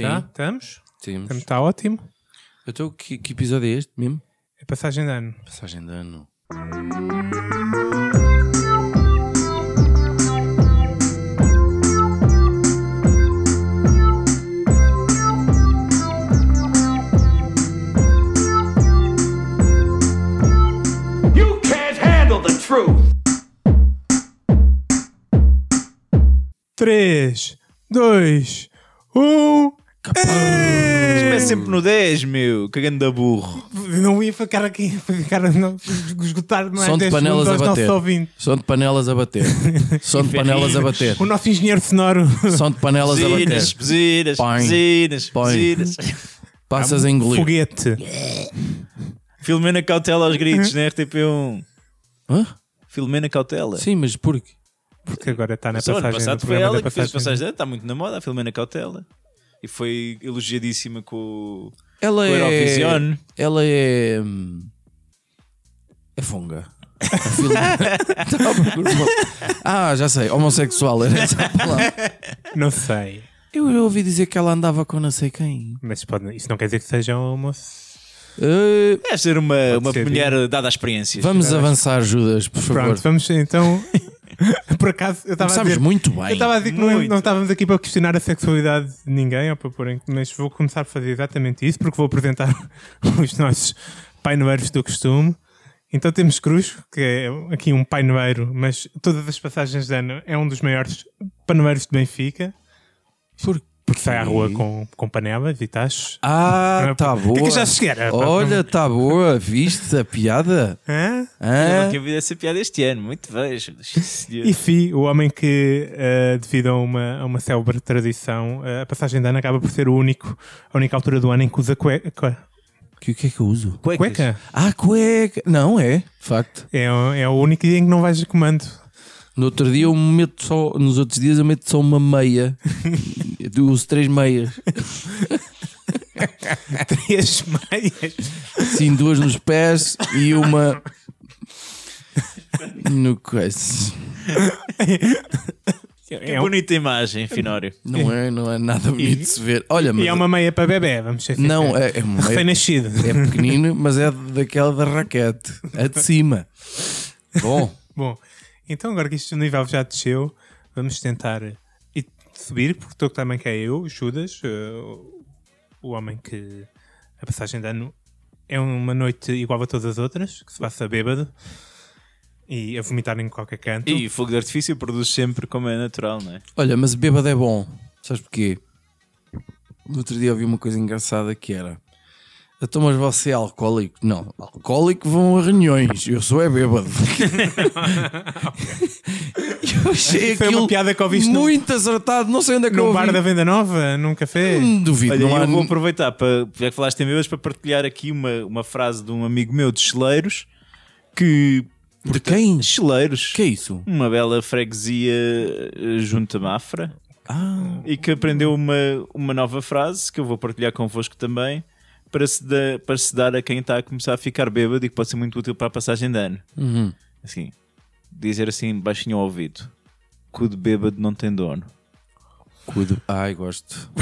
Sim. Tá? Estamos? Temos. Está ótimo. Então, que, que episódio é este mesmo? É passagem de ano. Passagem de ano. You can't handle the truth. 3, 2, 1. Começa sempre no 10, meu. Cagando da burro. Não ia ficar aqui, ficar não, esgotar mais Som de 10 panelas a bater. Som de panelas a bater. Som de panelas a bater. O nosso engenheiro sonoro. Som de panelas a bater. Buzinas, Põe. buzinas. Passas a engolir. Foguete. Filomena Cautela aos gritos na RTP1. Hã? Filomena Cautela. Sim, mas porquê? Porque agora está na Só ano passagem passado do foi ela que fez passagem. passagem de ano, está muito na moda, a Filomena Cautela. E foi elogiadíssima com o Ela com o é. Eurovision. Ela é. hum, É funga. Uma- ah, já sei. Homossexual era essa palavra. Não sei. Eu ouvi dizer que ela andava com não sei quem. Mas pode, isso não quer dizer que seja um almoço. Uh, Deve ser uma, uma ser, mulher dada à experiência. vamos avançar, Judas, por favor. Pronto, vamos então. Por acaso, eu estava a dizer. muito Eu bem. estava a dizer que não, Muito. não estávamos aqui para questionar a sexualidade de ninguém, ou para pôr em- mas vou começar a fazer exatamente isso, porque vou apresentar os nossos painoeiros do costume. Então temos Cruz, que é aqui um painoeiro, mas todas as passagens de ano é um dos maiores panoeiros de Benfica, Por- porque sai à rua com, com panelas e tachos. Ah, tá O que boa. é que já quer? Olha, tá boa. Viste a piada? Hã? Eu Hã? não tinha ouvido essa piada este ano. Muito senhor. E Fi, o homem que, eh, devido a uma, a uma célebre tradição, eh, a passagem de ano acaba por ser o único, a única altura do ano em que usa cueca. Que, o que é que eu uso? Cuecas. cueca. Ah, cueca. Não, é. De facto. É, é o único dia em que não vais a comando. No outro dia eu meto só. Nos outros dias eu meto só uma meia. eu uso três meias. Três meias. Sim, duas nos pés e uma. No coisa. Que É, um- bonita imagem, Finório. Não é, não é nada bonito de se ver. Olha, mas. e é uma meia para bebê, vamos ser Não, é, é uma meia. Recém-nascido. É pequenino, mas é daquela da raquete. É de cima. Bom, Bom, então agora que este nível já desceu, vamos tentar ir subir, porque estou também que é eu, Judas, eh, o homem que a passagem de ano é uma noite igual a todas as outras, que se passa bêbado e a vomitar em qualquer canto. E fogo de artifício produz sempre como é natural, não é? olha, mas bêbado é bom. Sabes porquê? No outro dia ouvi uma coisa engraçada que era. Então, mas você é alcoólico? Não, alcoólico vão a reuniões. Eu sou é bêbado. eu achei Foi uma aquilo piada que ouviste no- muito acertado. Não sei onde é que eu No ouvi. bar da Venda Nova, num café. Hum, Duvido. Olha, não há... eu vou aproveitar para, já que falaste em bebês, para partilhar aqui uma, uma frase de um amigo meu de Cheleiros que. De quem? Cheleiros. Que é isso? Uma bela freguesia eh, junto a Mafra Ah, e que aprendeu uma, uma nova frase que eu vou partilhar convosco também para se, da- para se dar a quem está a começar a ficar bêbado e que pode ser muito útil para a passagem de ano. uhum. Assim, dizer assim baixinho ao ouvido: cu de bêbado não tem dono. Cuido. Ai, gosto.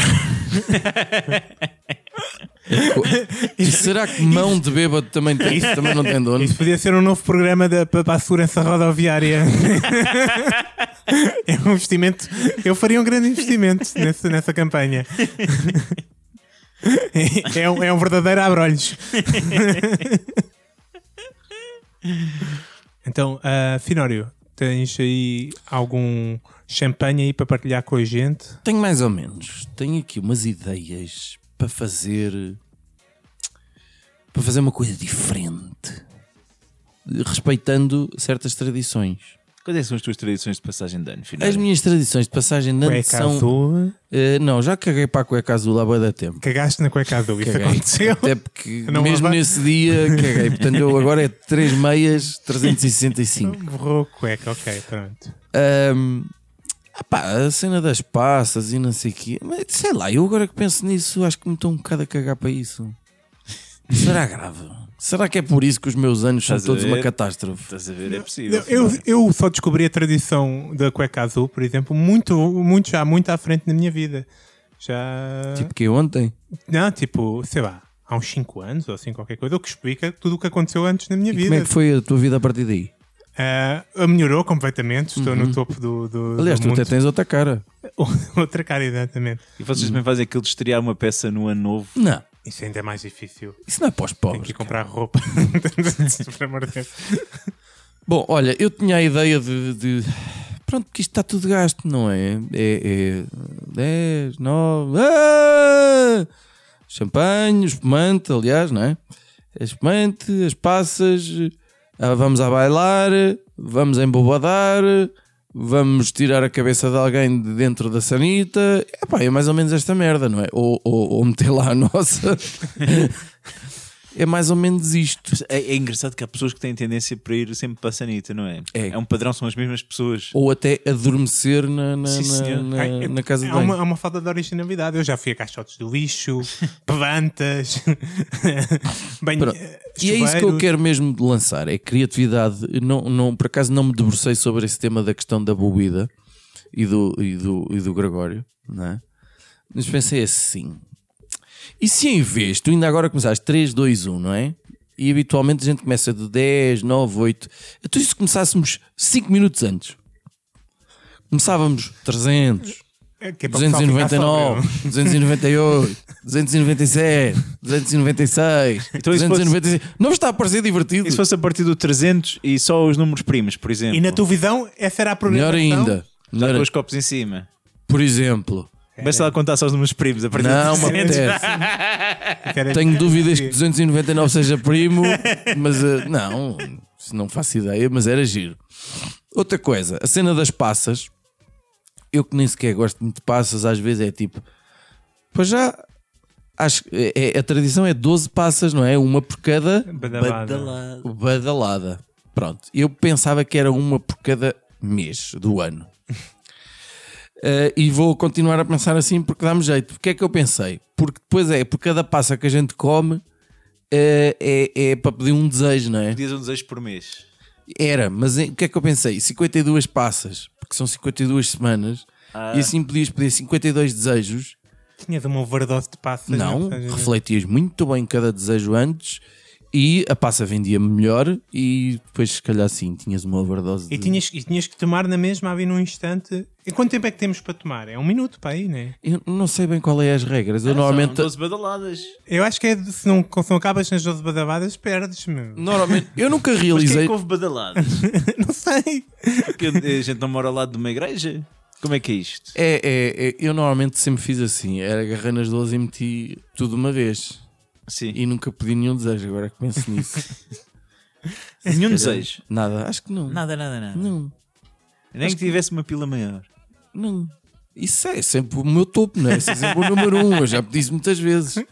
e será que mão de bêbado também, tem, também não tem dono? Isso podia ser um novo programa da, para para a segurança rodoviária. é um investimento. Eu faria um grande investimento nessa, nessa campanha. É um, é um verdadeiro abrolhos. então, uh, Finório, tens aí algum champanhe aí para partilhar com a gente? Tenho mais ou menos. Tenho aqui umas ideias para fazer. para fazer uma coisa diferente. Respeitando certas tradições. Quais é que são as tuas tradições de passagem de ano? As Finório? minhas tradições de passagem de ano Cueca são. azul. Eh, não, já caguei para a cueca azul há bué da tempo. Cagaste na cueca azul. Isso Caguei. aconteceu. Até porque Não mesmo lava- nesse dia caguei. Portanto, eu agora é 3 meias, 365. Borrou cueca, ok, pronto. Ahm, ah pá, a cena das passas e não sei o quê. Mas, sei lá, eu agora que penso nisso, acho que me estou um bocado a cagar para isso. Será grave? Será que é por isso que os meus anos são Estás a todos uma catástrofe? Estás a ver? É possível. Eu, eu só descobri a tradição da cueca azul, por exemplo, muito, muito já muito à frente na minha vida. Já. Tipo que ontem. Não, tipo, sei lá, há uns 5 anos ou assim, qualquer coisa, o que explica tudo o que aconteceu antes na minha E vida. como é que foi a tua vida a partir daí? Ah, melhorou completamente, estou no topo do, do, Uhum. Aliás, do tu mundo. até tens outra cara. Outra cara, exatamente. E vocês também fazem aquilo de estrear uma peça no ano novo. Não, Isso ainda é mais difícil. isso não é para os pobres. que ir comprar roupa. De Deus. Bom, olha, eu tinha a ideia de. de- Pronto, que isto está tudo gasto, não é? É, é 10, 9. Ah! Champanhe, espumante, aliás, não é? É Espumante, as passas, ah, vamos a bailar, vamos embobadar, vamos tirar a cabeça de alguém de dentro da sanita. Epá, é mais ou menos esta merda, não é? Ou, ou, ou meter lá a nossa. é mais ou menos isto. É, é engraçado que há pessoas que têm tendência para ir sempre para a sanita, não é? É. um padrão, são as mesmas pessoas. Ou até adormecer na, na, Sim, na- na- é- na casa de há banho. uma, há uma falta de originalidade. Eu já fui a caixotes do lixo, plantas, banho, Pronto. eh, E é isso que eu quero mesmo lançar, é criatividade. Não, não, por acaso não me debrucei sobre esse tema da questão da bebida e do, e do, e do Gregório, não é? Mas pensei assim: e se em vez tu ainda agora começares 3, 2, 1, não é? E habitualmente a gente começa de 10, 9, 8. Então, se começássemos 5 minutos antes? Começávamos 300, É que é para o pessoal ficar 299, sóbrio. 298, 297, 296, Então isso fosse- 296. Não está a parecer divertido? E se fosse a partir do 300 e só os números primos, por exemplo? E na tua visão, essa era a Melhor programação? ainda. Melhor- com os copos em cima. Por exemplo, Basta lá contar só os números primos a partir não do me 300. apetece. Era- Tenho dúvidas que 299 seja primo, mas eh, não, se não faço ideia, mas era giro. Outra coisa, a cena das passas. Eu que nem sequer gosto muito de passas, às vezes é tipo, pois já. Acho que é, é- a tradição é 12 passas, não é? Uma por cada Badalada. badalada. Pronto, eu pensava que era uma por cada mês do ano. Eh, e vou continuar a pensar assim porque dá-me jeito. O que é que eu pensei? Porque depois é, por cada passa que a gente come eh, é, é para pedir um desejo, não é? Pedias um desejo por mês. Era, mas o que é que eu pensei? 52 passas, porque são 52 semanas, e assim podias pedir 52 desejos. Tinha de uma overdose de passas. Não, é? refletias muito bem cada desejo antes e a passa vendia melhor e depois se calhar sim, tinhas uma overdose E de... tinhas, e tinhas que tomar na mesma ali num instante. E quanto tempo é que temos para tomar? É um minuto para aí, né? Eu não sei bem qual é as regras. Eu São normalmente, 12 badaladas. Eu acho que é de- se não, se não acabas nas 12 badaladas, perdes, meu. normalmente eu nunca Mas quem é realizei. que houve badaladas? Não sei. Porque a gente não mora ao lado de uma igreja? Como é que é isto? É, é, é, eu normalmente sempre fiz assim: era agarrei nas 12 e meti tudo uma vez Sim. e nunca pedi nenhum desejo. Agora que penso nisso, Nenhum desejo. nada, acho que não. Nada, nada, nada. Não, Nem que tivesse uma pila maior. não. Isso é sempre o meu topo, não é? Isso é sempre o número um. Eu já pedi isso muitas vezes.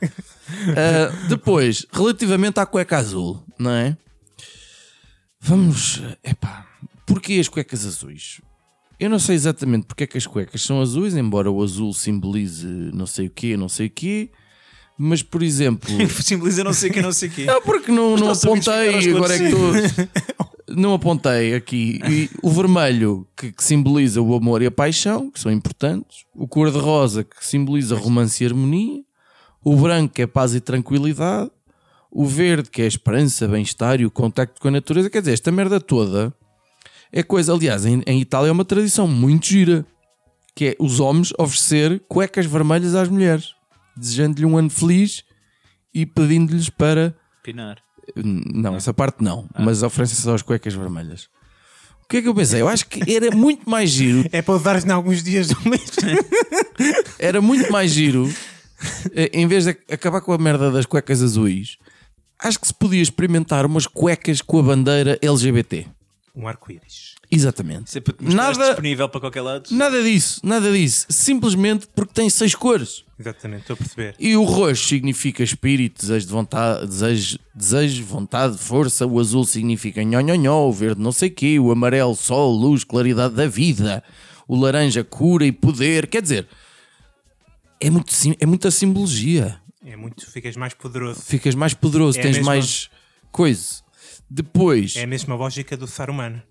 Ah, depois, relativamente à cueca azul, não é? Vamos, epá, porquê as cuecas azuis? Eu não sei exatamente porque é que as cuecas são azuis, embora o azul simbolize não sei o quê, não sei o quê, mas por exemplo, Simboliza não sei o que, não sei o quê. não porque não, não apontei, agora é que estou. Não apontei aqui. E o vermelho que, que simboliza o amor e a paixão, que são importantes. O cor-de-rosa que simboliza romance e harmonia. O branco que é paz e tranquilidade. O verde que é a esperança, bem-estar e o contacto com a natureza. Quer dizer, esta merda toda é coisa. Aliás, em, em Itália é uma tradição muito gira. Que é os homens oferecer cuecas vermelhas às mulheres. Desejando-lhe um ano feliz e pedindo-lhes para Pinar. não, essa parte não, mas oferecem só as cuecas vermelhas. O que é que eu pensei? Eu acho que era muito mais giro, É para em alguns dias do mês. era muito mais giro, eh, em vez de acabar com a merda das cuecas azuis, acho que se podia experimentar umas cuecas com a bandeira LGBT. Um arco-íris. Exatamente. Sempre Nada, disponível para qualquer lado. nada disso, nada disso. Simplesmente porque tem seis cores. Exatamente, estou a perceber. E o roxo significa espírito, desejo de vontade, desejo, desejo, vontade, força. O azul significa nhó, nhó, nhó. O verde não sei quê. O amarelo, sol, luz, claridade da vida. O laranja, cura e poder. Quer dizer, é, muito, é muita simbologia. É muito, ficas mais poderoso. Ficas mais poderoso, É tens mesmo. mais coisa. Depois, É a mesma lógica do ser humano.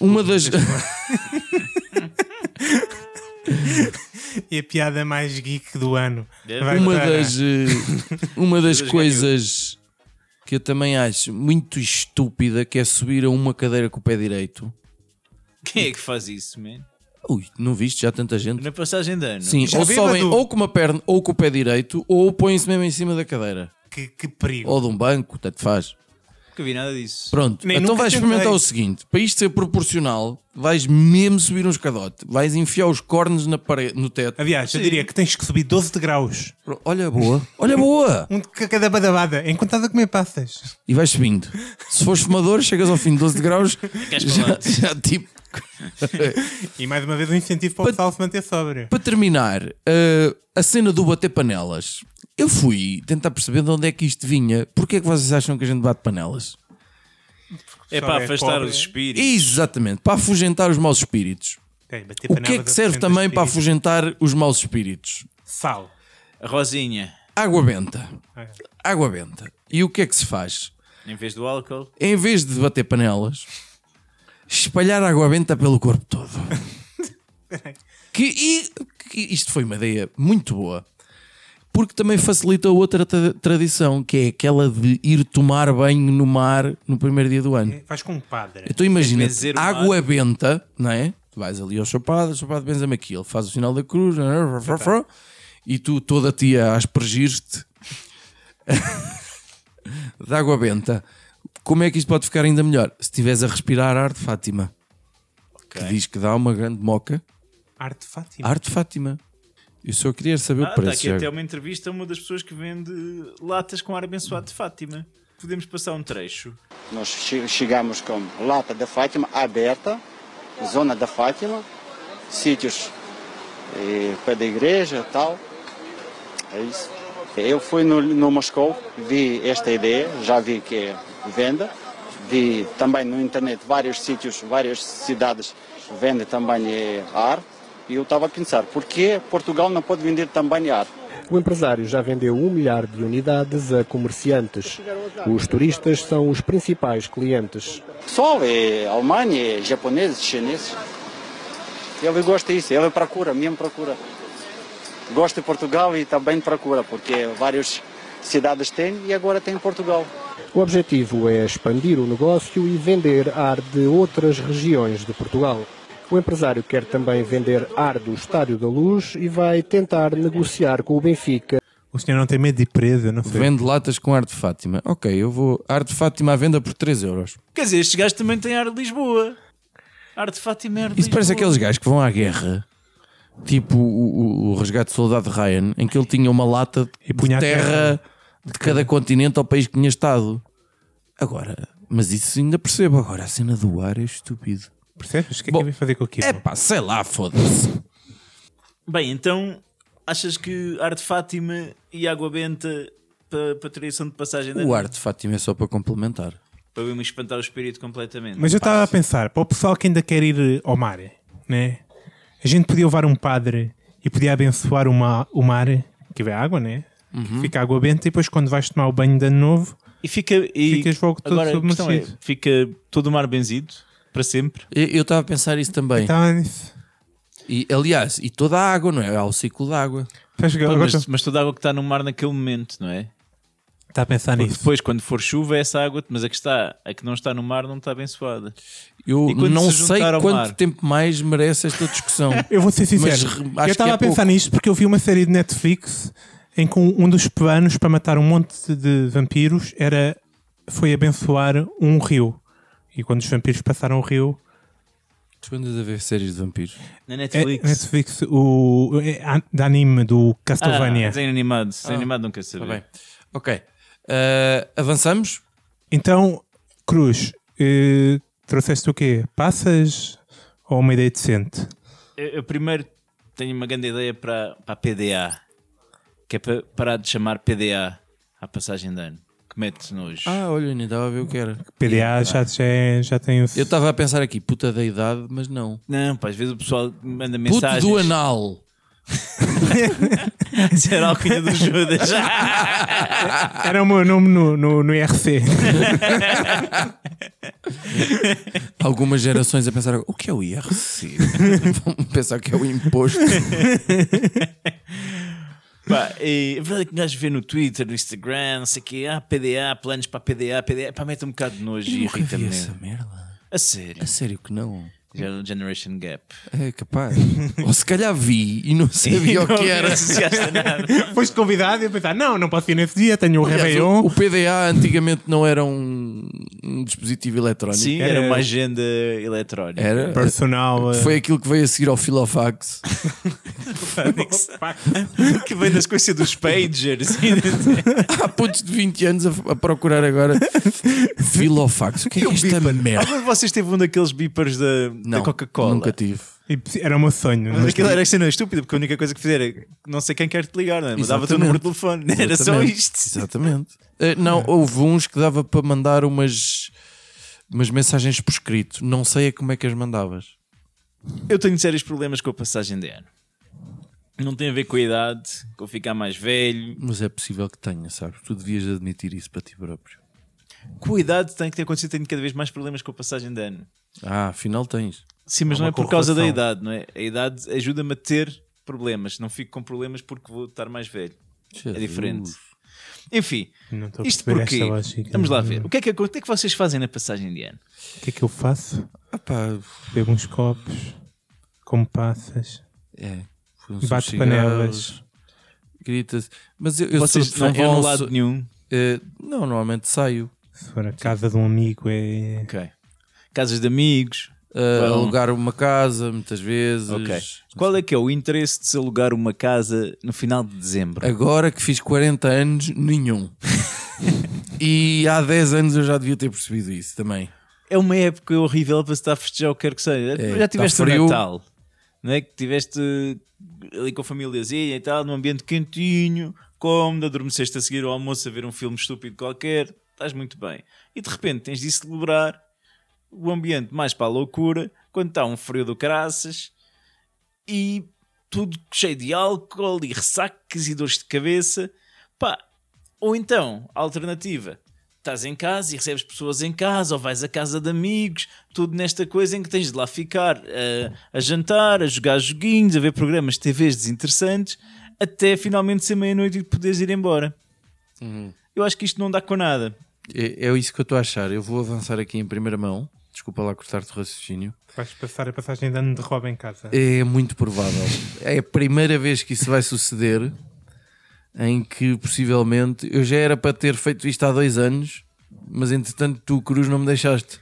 uma das. E a piada mais geek do ano. É Vai uma para- das, eh, uma das coisas que eu também acho muito estúpida que é subir a uma cadeira com o pé direito. Quem é que faz isso, man? Ui, não viste já tanta gente? Na passagem de ano. Sim, Já ou sobem ou com uma perna ou com o pé direito ou põem-se mesmo em cima da cadeira. Que, que perigo. Ou de um banco, tanto faz. Nunca vi nada disso. Pronto, Nem então vais tentei. experimentar o seguinte: para isto ser proporcional, vais mesmo subir um escadote, vais enfiar os cornos na parede, no teto. Aliás, eu diria que tens que subir 12 degraus. Pro- Olha boa, olha boa! Um de cada badabada. Enquanto estás a comer passas. E vais subindo. Se fores fumador, chegas ao fim de 12 graus, já, já tipo. E mais uma vez um incentivo para o pessoal se manter sóbrio. Para terminar, uh, a cena do bater panelas. Eu fui tentar perceber de onde é que isto vinha. Porquê é que vocês acham que a gente bate panelas? É para é afastar pobre. os espíritos. Exatamente, para afugentar os maus espíritos. Bater O que é que serve apresenta também para afugentar os maus espíritos? Sal. Rosinha, Água benta. É. Água benta. E o que é que se faz? em vez do álcool. Em vez de bater panelas, espalhar água benta pelo corpo todo. que, e, que isto foi uma ideia muito boa. Porque também facilita outra tra- tradição, que é aquela de ir tomar banho no mar no primeiro dia do ano. Faz com um padre. Então imagina, o água benta, não é? Tu vais ali ao chapado, o chapado benza-me aquilo, faz o sinal da cruz, e tu toda a tia a aspergir-te de água benta. Como é que isto pode ficar ainda melhor? Se estiveres a respirar a arte Fátima, que diz que dá uma grande moca, Arte Fátima. arte Fátima. Eu só queria saber Ah, o está preço. aqui já. até uma entrevista a uma das pessoas que vende latas com ar abençoado de Fátima. Podemos passar um trecho. Nós che- chegamos com Lata da Fátima aberta, Zona da Fátima, sítios eh, pé da igreja tal. É isso. Eu fui no, no Moscou, vi esta ideia, já vi que venda. Vi também no internet vários sítios, várias cidades vendem também eh, ar. E eu estava a pensar, por que Portugal não pode vender também ar? O empresário já vendeu um milhar de unidades a comerciantes. Os turistas são os principais clientes. Pessoal, é Alemanha, é japoneses, chineses. Ele gosta disso, ele procura, mesmo procura. Gosta de Portugal e também procura, porque várias cidades têm e agora tem Portugal. O objetivo é expandir o negócio e vender ar de outras regiões de Portugal. O empresário quer também vender ar do Estádio da Luz e vai tentar negociar com o Benfica O senhor não tem medo de ir preso, eu não sei. Vende latas com arte Fátima. Ok, eu vou. Arte Fátima à venda por 3 euros. Quer dizer, estes gajos também têm ar de Lisboa. Ar de Fátima é ar de Isso parece Lisboa. aqueles gajos que vão à guerra, tipo o, o, o resgate do soldado Ryan, em que ele tinha uma lata E punha de a terra, terra. De cada continente ao país que tinha estado. Agora, mas isso ainda percebo. Agora, a cena do ar é estúpido. Percebes? O que é Bom, que eu ia fazer com aquilo? É pá, sei lá, foda-se. Bem, então achas que ar de Fátima e água benta para, para tradição de passagem de O ar de Fátima é só para complementar. Para me espantar o espírito completamente. Mas eu estava a pensar, para o pessoal que ainda quer ir ao mar, né? A gente podia levar um padre e podia abençoar o, ma- o mar, que vê água, né? Uhum. Fica água benta e depois quando vais tomar o banho de ano novo, E fica. E Ficas logo todo agora, é, fica todo o mar benzido para sempre. Eu estava a pensar isso também. estava nisso. E, aliás, e toda a água, não é? Há o ciclo da água. Mas, mas toda a água que está no mar naquele momento, não é? Está a pensar Porque nisso. depois, quando for chuva, é essa água, mas a que está, a que não está no mar, não está abençoada. Eu não se sei quanto mar? tempo mais merece esta discussão. Eu vou ser sincero, Mas, eu estava é a pensar pouco. nisto porque eu vi uma série de Netflix em que um, dos planos para matar um monte de vampiros era foi abençoar um rio. E quando os vampiros passaram o rio, tu andas a ver séries de vampiros. Na é, Netflix. Netflix, o é, a- de anime do ah, Castlevania. desenho animado. Desenho animado nunca Está saber. bem. Ok. Uh, avançamos? Então, Cruz, eh, trouxeste o quê? Passas ou uma ideia decente? Eu, eu primeiro tenho uma grande ideia para, para a PDA, que é para parar de chamar PDA à passagem de ano, que mete nojo. Ah, olha, nem estava a ver o que era. PDA já, já, é- já tem o. Eu estava a pensar aqui, puta da idade, mas não. Não, pá, às vezes o pessoal manda Puto mensagens. do anal. Isso era a alcunha do Judas. Era o meu nome no, no, no IRC. Algumas gerações a pensar o que é o IRC? Vão pensar que é o imposto. Pá, e a verdade é que um gajo vê no Twitter, no Instagram, não sei o quê, ah, PDA, planos para PDA, PDA, pá, mete um bocado de nojo e Nunca vi irrita-me. essa merda. A sério. A sério que não. Gen- Generation Gap. É capaz. Ou se calhar vi e não sabia o que era. Nada. Foste convidado e eu pensar, não, não posso ir nesse dia, tenho o Aliás, Réveillon. o, o PDA antigamente não era um, um dispositivo eletrónico. Sim, era uma agenda eletrónica. Era. Personal. eh, Foi aquilo que veio a seguir ao Filofax. que vem da sequência dos pagers. Há putos de 20 anos a, a procurar agora Filofax. O que é esta merda? Algum de vocês teve um daqueles beepers da, da Não, Coca-Cola? Nunca tive. e Era o meu sonho. Mas Mas aquilo era cena estúpida, porque a única coisa que fizer é não sei quem quer te ligar, não é? Mudava-te o Exatamente. número de telefone. Era só isto. Exatamente. Eh, não, houve uns que dava para mandar umas, umas mensagens por escrito. Não sei a como é que as mandavas. Eu tenho sérios problemas com a passagem de ano. Não tem a ver com a idade, com ficar mais velho. Mas é possível que tenha, sabes? Tu devias admitir isso para ti próprio. Com a idade tem que ter acontecido, tenho cada vez mais problemas com a passagem de ano. Ah, afinal tens. Sim, mas Há não é por causa da idade, não é? A idade ajuda-me a ter problemas. Não fico com problemas porque vou estar mais velho. É diferente. Enfim, Não estou a isto porquê? esta lógica. Vamos lá ver. O que, é que, o que é que vocês fazem na passagem de ano? O que é que eu faço? Ah, pá, Bebo uns copos, como passas, é. Cigarros, panelas. Grita-se. Mas eu, eu Vocês sou não de vão a lado sou- nenhum. eh, não, normalmente saio. Se for a casa de um amigo, é. Ok. Casas de amigos. Vão. alugar uma casa, muitas vezes. Ok. Qual é que é o interesse de se alugar uma casa no final de dezembro? Agora que fiz 40 anos, nenhum. e há 10 anos eu já devia ter percebido isso também. É uma época horrível para se estar a festejar o que quer que seja. É, Já tiveste tá o frio. Natal, não é? Que tiveste ali com a famíliazinha e tal, num ambiente quentinho, cómodo, adormeceste a seguir ao almoço a ver um filme estúpido qualquer, estás muito bem. E de repente tens de celebrar o ambiente mais para a loucura, quando está um frio do caraças e tudo cheio de álcool e ressacas e dores de cabeça. Pá, ou então, a alternativa, estás em casa e recebes pessoas em casa, ou vais à casa de amigos, tudo nesta coisa em que tens de lá ficar a, a jantar, a jogar joguinhos, a ver programas de TVs desinteressantes, até finalmente ser meia-noite e poderes ir embora. Eu acho que isto não dá com nada. É, é isso que eu estou a achar. Eu vou avançar aqui em primeira mão. Desculpa lá cortar-te o raciocínio. Vais passar a passagem de ano de roubo em casa. É muito provável. É a primeira vez que isso vai suceder. Em que possivelmente eu já era para ter feito isto há dois anos, mas entretanto tu, Cruz, não me deixaste.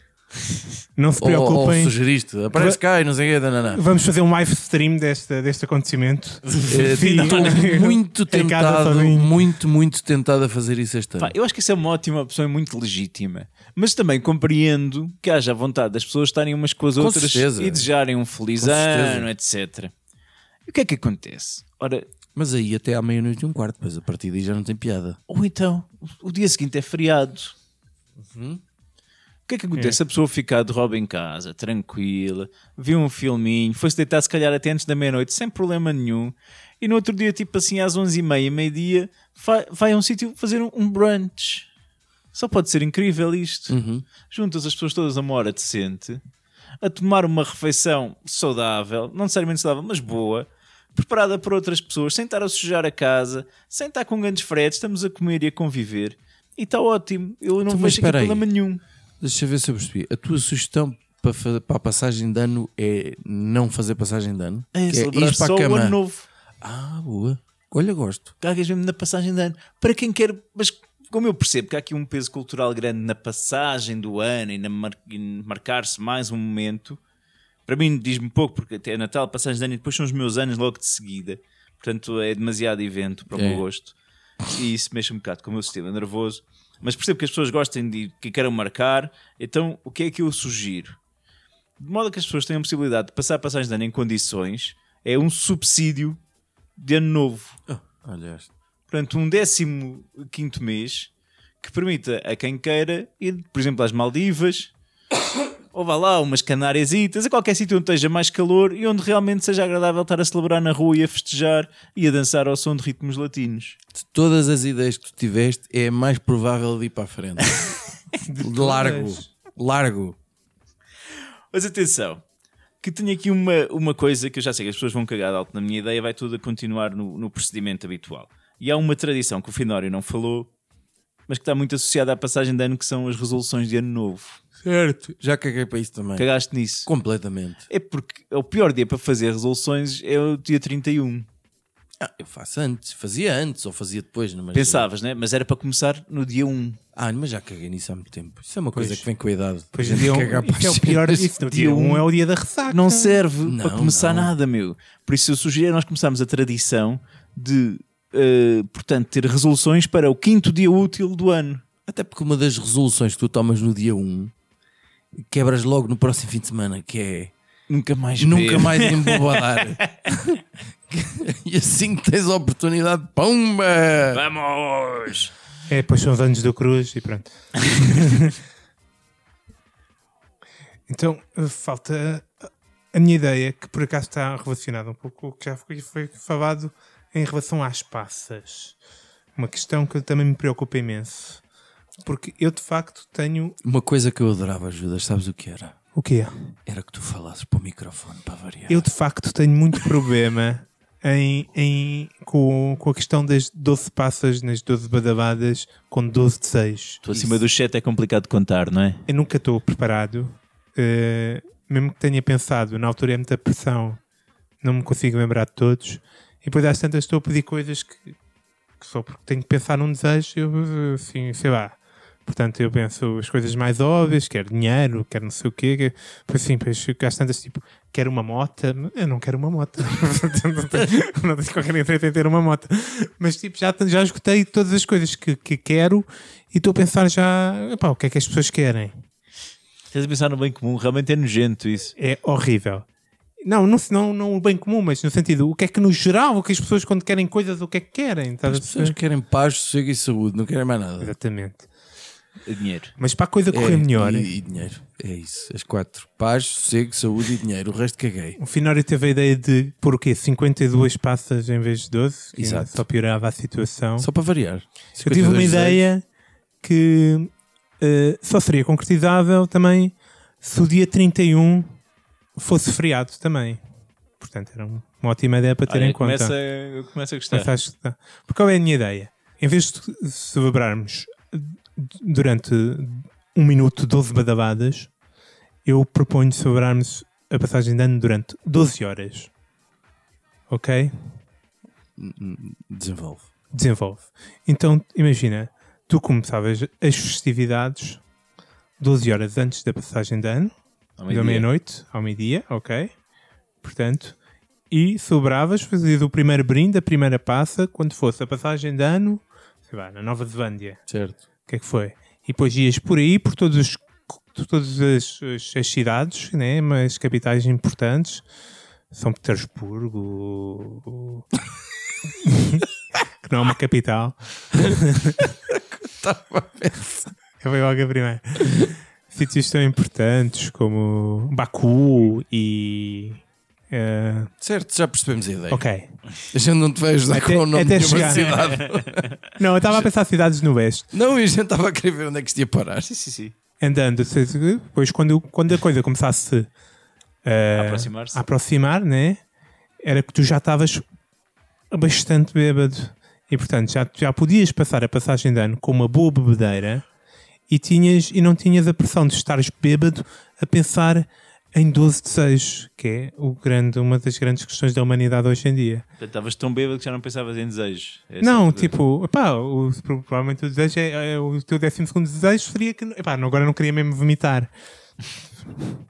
Não se Ou, ou preocupem. sugeriste, aparece cá e não sei o quê. Vamos fazer um live stream deste, deste acontecimento. Eh, Estou muito tentado, muito, muito tentado a fazer isso este ano. Pá, eu acho que isso é uma ótima opção e muito legítima. Mas também compreendo que haja vontade das pessoas estarem umas com as Com outras certeza. e desejarem um feliz Com certeza. ano, etc. E o que é que acontece? Ora, Mas aí até à meia-noite e um quarto, depois a partir daí já não tem piada. ou então, o dia seguinte é feriado. O que é que acontece? A pessoa fica de roupa em casa, tranquila, viu um filminho, foi-se deitar se calhar até antes da meia-noite, sem problema nenhum, e no outro dia, tipo assim, às 11h30, meio-dia, vai, vai a um sítio fazer um, um brunch. Só pode ser incrível isto. Juntas as pessoas todas a uma hora decente, a tomar uma refeição saudável, não necessariamente saudável, mas boa, preparada por outras pessoas, sem estar a sujar a casa, sem estar com grandes fretes, estamos a comer e a conviver. E está ótimo. Eu não Então, vejo aqui problema nenhum. Deixa eu ver se eu percebi. A tua sugestão para, para a passagem de ano é não fazer passagem de ano? É, que celebrar ir para a o cama. ano novo. Ah, boa. Olha, gosto. Cagas mesmo na passagem de ano. Para quem quer, mas como eu percebo que há aqui um peso cultural grande na passagem do ano e na mar- marcar-se mais um momento, para mim diz-me pouco, porque até é Natal, passagem de ano e depois são os meus anos logo de seguida. Portanto, é demasiado evento para o É. meu gosto. E isso mexe um bocado com o meu sistema nervoso. Mas percebo que as pessoas gostem de que queiram marcar. Então, o que é que eu sugiro? De modo que as pessoas tenham a possibilidade de passar a passagem de ano em condições, é um subsídio de ano novo. Olha este. Portanto, um décimo quinto mês que permita a quem queira ir, por exemplo, às Maldivas ou vá lá, umas canáriasitas, a qualquer sítio onde esteja mais calor e onde realmente seja agradável estar a celebrar na rua e a festejar e a dançar ao som de ritmos latinos. De todas as ideias que tu tiveste, é mais provável de ir para a frente. largo. Largo. Mas atenção, que tenho aqui uma, uma coisa que eu já sei que as pessoas vão cagar de alto na minha ideia, vai tudo a continuar no, no procedimento habitual. E há uma tradição que o Finório não falou, mas que está muito associada à passagem de ano, que são as resoluções de ano novo. Certo. Já caguei para isso também. Cagaste nisso? Completamente. É porque o pior dia para fazer resoluções é o dia 31. Ah, eu faço antes. Fazia antes ou fazia depois. Mas Pensavas, né? Mas era para começar no dia 1. Ah, mas já caguei nisso há muito tempo. Isso é uma coisa que vem com a idade. Pois dia um, cagar para é o pior disso. No dia 1 um é o dia da ressaca. Não serve Não, para começar não. nada, meu. Por isso eu sugiro nós começarmos a tradição de, eh, portanto, ter resoluções para o quinto dia útil do ano. Até porque uma das resoluções que tu tomas no dia 1 quebras logo no próximo fim de semana, que é Nunca mais nunca beber. mais embobadar. e assim que tens a oportunidade, pumba! Vamos! É, depois são os anos do Cruz e pronto. então, falta a minha ideia, que por acaso está relacionada um pouco com o que já foi, foi falado em relação às passas. Uma questão que também me preocupa imenso. Porque eu, de facto, tenho... Uma coisa que eu adorava, Judas, sabes o que era? O quê? Era que tu falasses para o microfone para variar. Eu, de facto, tenho muito problema em, em, com, com a questão das 12 passas nas 12 badabadas com 12 desejos. Tu acima do chat é complicado de contar, não é? Eu nunca estou preparado. eh, mesmo que tenha pensado, na altura é muita pressão, não me consigo lembrar de todos. E depois às tantas estou a pedir coisas que, que só porque tenho que pensar num desejo, eu, assim, sei lá. Portanto, eu penso as coisas mais óbvias, quero dinheiro, quero não sei o quê. Pois assim, depois fico às tantas, tipo, quero uma moto. Eu não quero uma moto. não, tenho, não tenho qualquer interesse em ter uma moto. Mas, tipo, já, já esgotei todas as coisas que, que quero e estou a pensar já, epá, o que é que as pessoas querem? Estás a pensar no bem comum, realmente é nojento isso. é horrível. Não, não, não, não o bem comum, mas no sentido, o que é que no geral, o que as pessoas quando querem coisas, o que é que querem? As pessoas querem paz, sossego e saúde, não querem mais nada. Exatamente. Dinheiro. Mas para a coisa correr É, melhor, E, e dinheiro. É isso. As quatro. Paz, sossego, saúde e dinheiro. O resto caguei. o Finório teve a ideia de pôr o quê? 52 passas em vez de 12, que Exato. só piorava a situação. Só para variar. Eu tive uma 52 ideia que eh, só seria concretizável também se o dia 31 fosse feriado também. Portanto, era um- uma ótima ideia para ter Olha, em conta. começa, eu começo a gostar. Que tá. Porque qual é a minha ideia? Em vez de celebrarmos durante um minuto 12 badabadas, eu proponho celebrarmos a passagem de ano durante 12 horas. Ok? Desenvolve. Desenvolve. Então, imagina, tu começavas as festividades 12 horas antes da passagem de ano, da meia-noite ao meio-dia, ok? Portanto, e celebravas, fazias o primeiro brinde, a primeira passa, quando fosse a passagem de ano, sei lá, na Nova Zelândia. Certo. O que é que foi? E depois ias por aí, por todos os- todas as, as- cidades, né? mas capitais importantes, São Petersburgo, que não é uma capital. Eu veio logo a primeira. Sítios tão importantes como Baku e. eh, Certo, já percebemos a ideia. ok. A gente não te vai ajudar Até- com o nome até de chegar. cidade. Não, eu estava a pensar cidades no Oeste. Não, e a gente estava a querer ver onde é que isto ia parar. Sim, sim, sim. andando, depois quando, quando a coisa começasse eh, A aproximar-se. a aproximar, né? Era que tu já estavas bastante bêbado e portanto já, já podias passar a passagem de ano com uma boa bebedeira e, tinhas, e não tinhas a pressão de estares bêbado a pensar em 12 desejos, que é o grande, uma das grandes questões da humanidade hoje em dia. Portanto, Estavas tão bêbado que já não pensavas em desejos. Essa Não, é a- tipo, epá, o, provavelmente o desejo é, é- o teu 12 desejo seria que epá, não- agora não queria mesmo vomitar.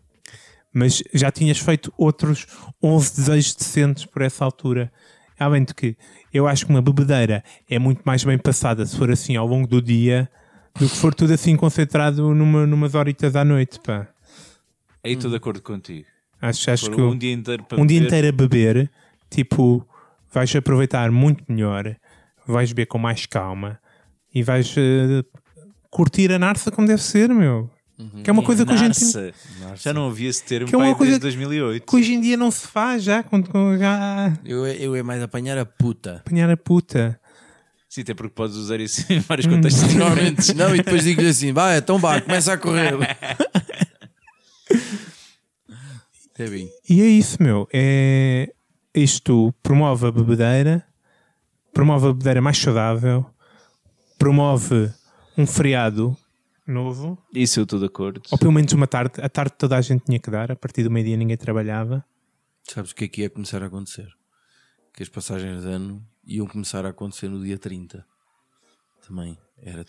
Mas já tinhas feito outros 11 desejos decentes por essa altura. Além de que eu acho que uma bebedeira é muito mais bem passada se for assim ao longo do dia do que for tudo assim concentrado numa, numas horitas à noite. Pá. Aí estou de acordo contigo. Acho, acho Por que um dia inteiro para um dia inteiro a beber, tipo, vais aproveitar muito melhor, vais beber com mais calma e vais eh, curtir a narça como deve ser, meu. Que é uma coisa que hoje, em dia, Narça. Já não havia esse termo Que é uma coisa desde 2008. que hoje em dia não se faz já. Quando, quando já Eu, eu é mais apanhar a puta. apanhar a puta. Sim, até porque podes usar isso em vários contextos. Normalmente não, e depois digo-lhe assim: vai, então vá, começa a correr. É bem. E é isso, meu. É... Isto promove a bebedeira, promove a bebedeira mais saudável, promove um feriado novo, Isso eu estou de acordo. ou pelo menos uma tarde. A tarde toda a gente tinha que dar, a partir do meio-dia ninguém trabalhava. Sabes o que é que ia começar a acontecer? Que as passagens de ano iam começar a acontecer no dia 30. Também. Era,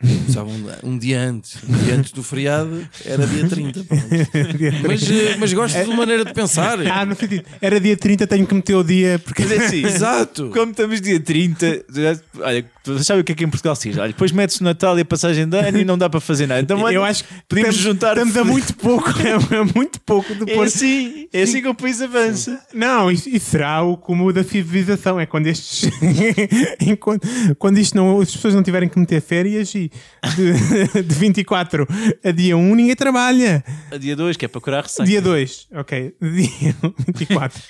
começava um, um dia antes. Um dia antes do feriado era dia 30. pronto. Mas, eh, mas gosto de maneira de pensar. Ah, no sentido, era dia 30, tenho que meter o dia, porque Mas é assim, Exato. como estamos dia 30, já- olha, tu sabe o que é que em Portugal se diz? Olha, depois metes o Natal e a passagem de ano e não dá para fazer nada. Então, olha, eu acho que podemos estamos, juntar. Estamos a muito pouco, é muito pouco É depois. assim, é assim que o país avança. Não, isso será o como da civilização. É quando estes. enquanto, quando isto não, as pessoas não tiverem que meter férias e de, de 24 a dia 1 ninguém trabalha. A dia 2, que é para curar a ressaca. Dia 2, ok. Dia 24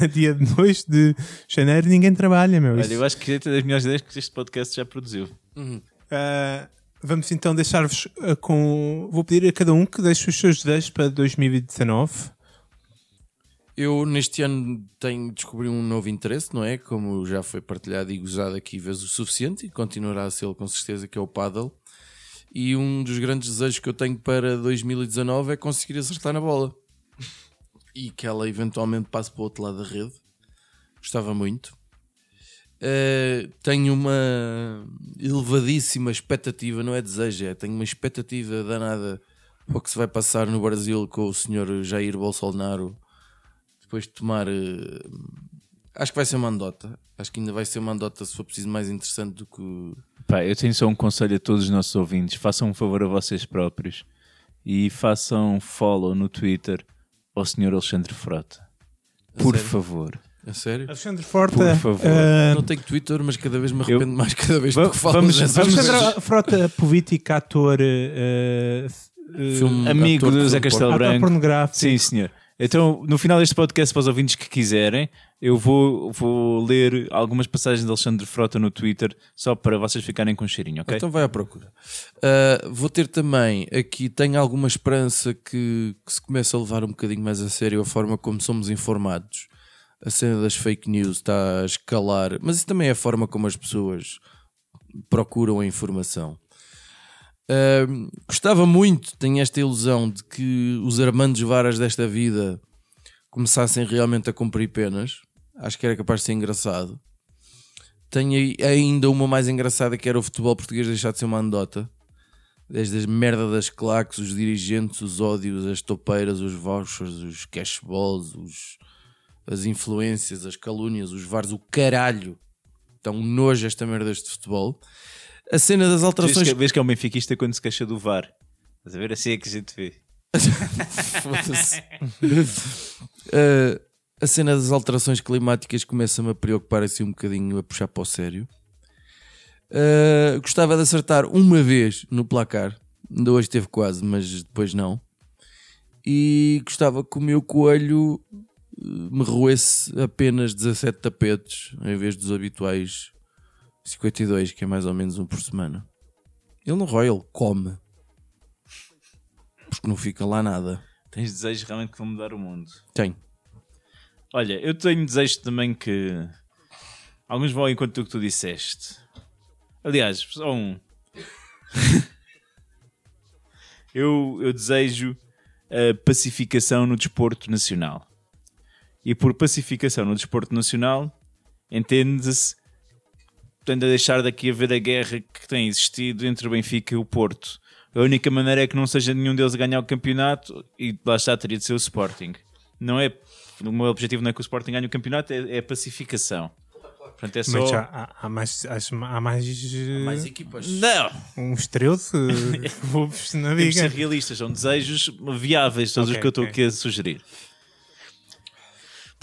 a dia 2 de janeiro ninguém trabalha, meu. Olha, Isso- eu acho que é das melhores ideias que este podcast já produziu. Ah, vamos então deixar-vos ah, com. Vou pedir a cada um que deixe os seus desejos para 2019. Eu neste ano tenho descobri um novo interesse, não é? Como já foi partilhado e gozado aqui vezes o suficiente e continuará a ser com certeza que é o paddle. E um dos grandes desejos que eu tenho para 2019 é conseguir acertar na bola. E que ela eventualmente passe para o outro lado da rede. Gostava muito. Eh, tenho uma elevadíssima expectativa, não é desejo, é tenho uma expectativa danada para o que se vai passar no Brasil com o senhor Jair Bolsonaro depois de tomar. eh, acho que vai ser uma andota. Acho que ainda vai ser uma andota, se for preciso, mais interessante do que. Pá, eu tenho só um conselho a todos os nossos ouvintes: façam um favor a vocês próprios e façam follow no Twitter ao Sr. Alexandre Frota. Por sério? favor. A sério? Alexandre Frota. Por favor. ah, Não tenho Twitter, mas cada vez me arrependo mais cada vez que falas vamos- vamos-. Alexandre Frota, político, ator. ah, Filme- Amigo ator do de Zé Castelo ator Branco. pornográfico. Sim, senhor. Então, no final deste podcast, para os ouvintes que quiserem, eu vou, vou ler algumas passagens de Alexandre Frota no Twitter, só para vocês ficarem com cheirinho, ok? Então vai à procura. Ah, vou ter também aqui, tenho alguma esperança que, que se comece a levar um bocadinho mais a sério a forma como somos informados. A cena das fake news está a escalar, mas isso também é a forma como as pessoas procuram a informação. Ahm, gostava muito, tenho esta ilusão de que os Armandos Varas desta vida começassem realmente a cumprir penas. Acho que era capaz de ser engraçado. Tenho ainda uma mais engraçada que era o futebol português deixar de ser uma anedota. Desde as merda das claques, os dirigentes, os ódios, as topeiras, os vouchers, os cashballs, os, as influências, as calúnias, os VARs, o caralho. Tão nojo esta merda deste futebol. A cena das Vês alterações. que, vês que é um benfiquista quando se queixa do VAR. Estás a ver? Assim é que a gente vê. Foda-se. Uh, a cena das alterações climáticas começa-me a preocupar assim um bocadinho, a puxar para o sério. Uh, gostava de acertar uma vez no placar. Ainda hoje teve quase, mas depois não. E gostava que o meu coelho uh, me roesse apenas 17 tapetes em vez dos habituais 52, que é mais ou menos um por semana. Ele não rói, ele come. Porque não fica lá nada. Tens desejos realmente que vão mudar o mundo. Tem. Olha, eu tenho desejos também que. Alguns vão ao encontro do que tu disseste. Aliás, só um. eu, eu desejo a pacificação no desporto nacional. E por pacificação no desporto nacional, entende-se tendo a deixar daqui a ver a guerra que tem existido entre o Benfica e o Porto. A única maneira é que não seja nenhum deles a ganhar o campeonato e lá está, teria de ser o Sporting. Não é, o meu objetivo não é que o Sporting ganhe o campeonato, é, é a pacificação. Portanto, é só. Mas há, há mais, há mais, eh, Mais equipas. Não! uns 13 clubes na Temos de ser liga. realistas, são desejos viáveis, todos Ok, os que eu estou ok. aqui a sugerir.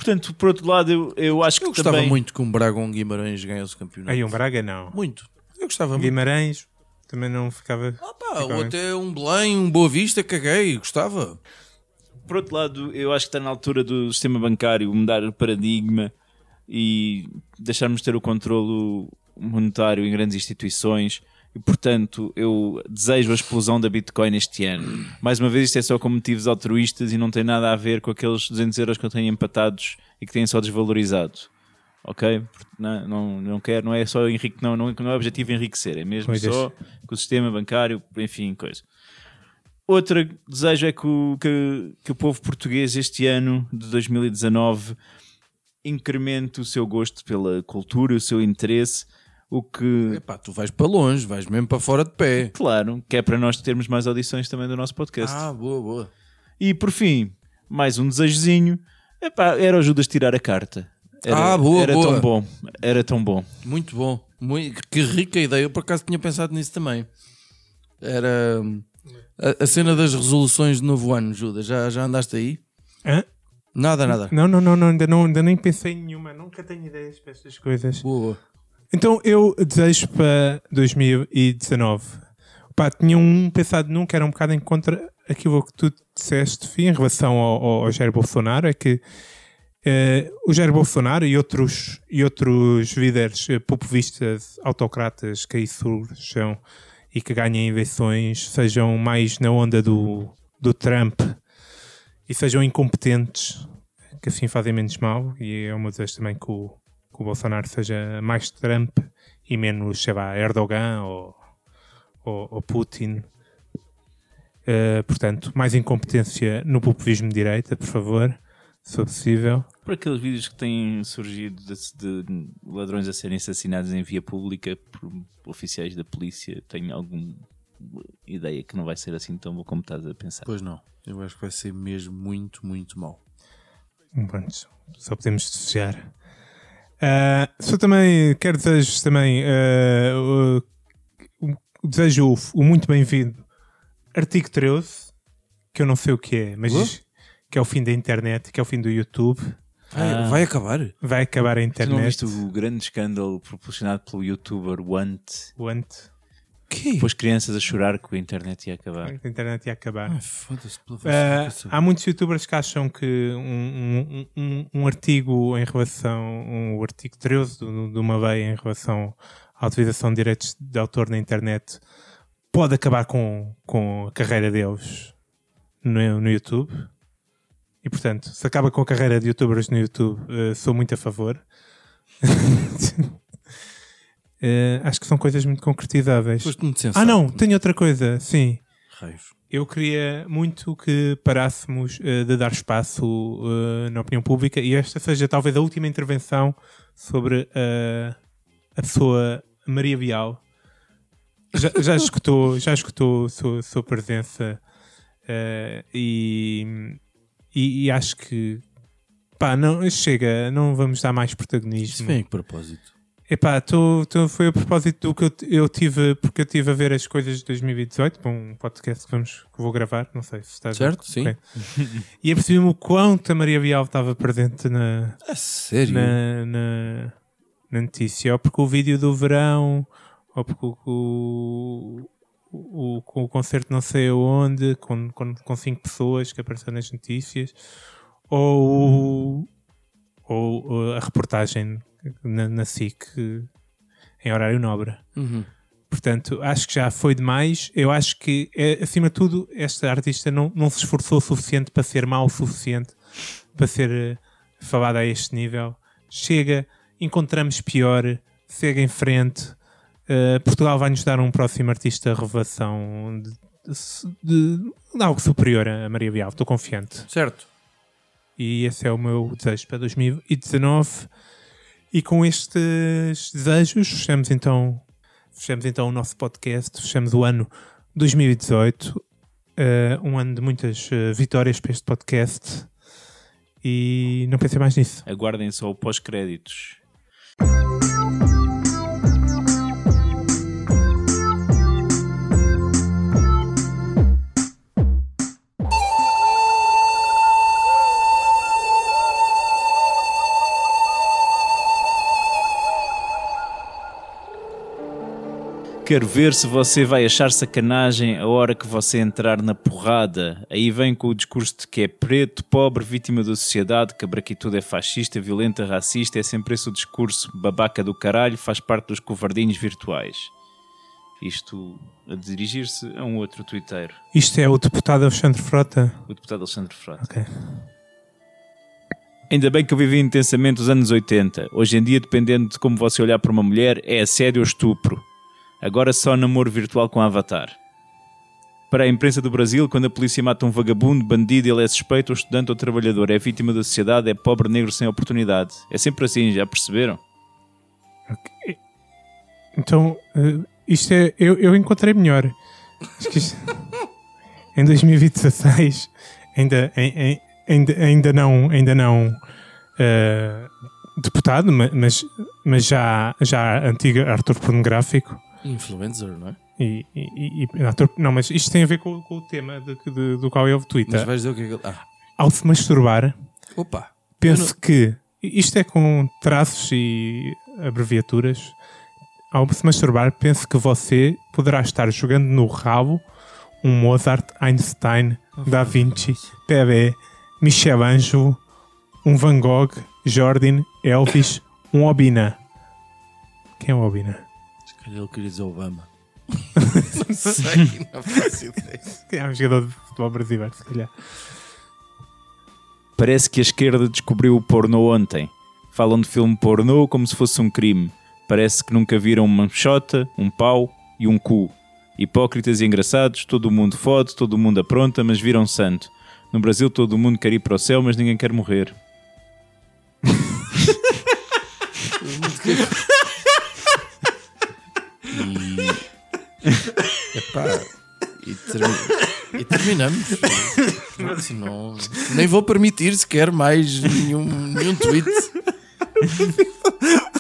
Portanto, por outro lado, eu, eu acho Eu que gostava também. muito que um Braga ou um Guimarães ganhasse o campeonato. Aí um Braga não. Muito. Eu gostava muito. Guimarães também não ficava. Ah, pá, ficava- ou até um Belém, um Boa Vista, caguei, gostava. Por outro lado, eu acho que está na altura do sistema bancário mudar o paradigma e deixarmos de ter o controlo monetário em grandes instituições. E, portanto, eu desejo a explosão da Bitcoin este ano. Mais uma vez, isto é só com motivos altruístas e não tem nada a ver com aqueles 200 euros que eu tenho empatados e que têm só desvalorizado. Ok? Não, não, não quero, não é só enrique, não, não, é- não é objetivo enriquecer, é mesmo Pois só com o sistema bancário, enfim, coisa. Outro desejo é que o, que, que o povo português este ano de 2019 incremente o seu gosto pela cultura, o seu interesse, o que, Epá, tu vais para longe, vais mesmo para fora de pé. claro, que é para nós termos mais audições também do nosso podcast. Ah, boa, boa. E por fim, mais um desejozinho, epá, era o Judas tirar a carta. Era, Ah, boa, era boa. tão bom, era tão bom. Muito bom. Muito, que rica ideia. Eu por acaso tinha pensado nisso também. Era hum, a, a cena das resoluções de novo ano, Judas. Já, já andaste aí? Hã? Nada, nada. Não, não, não, não, ainda não, ainda nem pensei em nenhuma, nunca tenho ideias para estas coisas. Boa, boa. Então eu desejo para 2019. Pá, tinha um pensado num que era um bocado em contra aquilo que tu disseste, Fih, em relação ao, ao, ao Jair Bolsonaro, é que eh, o Jair Bolsonaro e outros, e outros líderes eh, populistas, autocratas que aí surjam e que ganhem eleições sejam mais na onda do, do Trump e sejam incompetentes, que assim fazem menos mal. E é uma desejo também que o, que o Bolsonaro seja mais Trump e menos, sei lá, Erdogan ou, ou, ou Putin. Eh, portanto, mais incompetência no populismo de direita, por favor, se for possível. Por aqueles vídeos que têm surgido de, de ladrões a serem assassinados em via pública por oficiais da polícia, tenho alguma ideia que não vai ser assim tão bom como estás a pensar. Pois não. Eu acho que vai ser mesmo muito, muito mal. Pronto, só podemos desejar. Ah, só também quero desejo também ah, o, o- desejo o, o muito bem-vindo artigo 13, que eu não sei o que é, mas Uh? que é o fim da internet, que é o fim do YouTube. Vai, Ah. vai acabar? Vai acabar a Tu não internet. viste o grande escândalo proporcionado pelo youtuber Want? O Pôs crianças a chorar que a internet ia acabar. A internet ia acabar. Ai, foda-se pela Ah, voz. há muitos youtubers que acham que um, um- um- um artigo em relação, um artigo 13 do- de uma lei em relação à utilização de direitos de autor na internet pode acabar com, com a carreira deles no, no YouTube. E portanto, se acaba com a carreira de youtubers no YouTube, eh, sou muito a favor. Eh, acho que são coisas muito concretizáveis. Ah, não, tenho outra coisa, sim. Raios. Eu queria muito que parássemos eh, de dar espaço eh, na opinião pública e esta seja talvez a última intervenção sobre a pessoa Maria Bial. Já, já escutou, já escutou a sua, sua presença e, e, e acho que pá, não, chega, não vamos dar mais Isso protagonismo. vem a propósito? Epá, tô, tô, foi a propósito do que eu, eu tive, porque eu tive a ver as coisas de 2018, para um podcast que, vamos, que vou gravar, não sei se está Certo, sim. E apercebi-me o quanto a Maria Bial estava presente na, A sério? na, na, na notícia, ou porque o vídeo do verão, ou porque o, o, o, o concerto não sei aonde, com, com, com cinco pessoas que apareceram nas notícias, ou, ou, ou a reportagem na, na SIC em horário nobre. Uhum. Portanto, acho que já foi demais. Eu acho que, eh, acima de tudo, esta artista não, não se esforçou o suficiente para ser mau o suficiente para ser eh, falada a este nível. Chega, encontramos pior, segue em frente. Eh, Portugal vai-nos dar um próximo artista revelação de, de- de algo superior a Maria Bial. Estou confiante. Certo. E esse é o meu desejo para 2019. E com estes desejos, fechamos então, fechamos então o nosso podcast, fechamos o ano 2018, eh, um ano de muitas eh, vitórias para este podcast. E não pensei mais nisso. Aguardem só o pós-créditos. Quero ver se você vai achar sacanagem a hora que você entrar na porrada. Aí vem com o discurso de que é preto, pobre, vítima da sociedade, que a braquitude é fascista, violenta, racista. É sempre esse o discurso babaca do caralho, faz parte dos covardinhos virtuais. Isto a dirigir-se a um outro twitteiro, Isto é o deputado Alexandre Frota. o deputado Alexandre Frota. Ok. Ainda bem que eu vivi intensamente os anos 80. Hoje em dia, dependendo de como você olhar para uma mulher, é assédio ou estupro. Agora só namoro virtual com avatar. Para a imprensa do Brasil, quando a polícia mata um vagabundo, bandido, ele é suspeito, ou estudante ou trabalhador, é vítima da sociedade, é pobre negro sem oportunidade. É sempre assim, já perceberam? Ok. Então, eh, isto é. Eu, eu encontrei melhor. Isto- em 2016 ainda, em- ainda, ainda não. Ainda não eh, deputado, ma- mas, mas já, já antigo ator pornográfico. Influencer, não é? E, e- e- ator, não, mas isto tem a ver com, com o tema de- de- do qual eu Mas Twitter. vais dizer o que é que ele. Ah, Ao se masturbar, opa! penso que isto é com traços e abreviaturas. Ao se masturbar, penso que você poderá estar jogando no rabo um Mozart, Einstein, Da Vinci, PB, Michelangelo, um Van Gogh, Jordan, Elvis, um Obina. Quem é o Obina? Ele queria dizer Obama. não sei, não faço ideia. É um jogador de futebol brasileiro, se calhar. Parece que a esquerda descobriu o pornô ontem. Falam de filme pornô como se fosse um crime. Parece que nunca viram uma chota, um pau e um cu. Hipócritas e engraçados, todo o mundo fode, todo o mundo apronta, mas viram santo. No Brasil todo mundo quer ir para o céu, mas ninguém quer morrer. Epá. E, termi- e terminamos. Pronto, não- nem vou permitir sequer mais nenhum, nenhum tweet.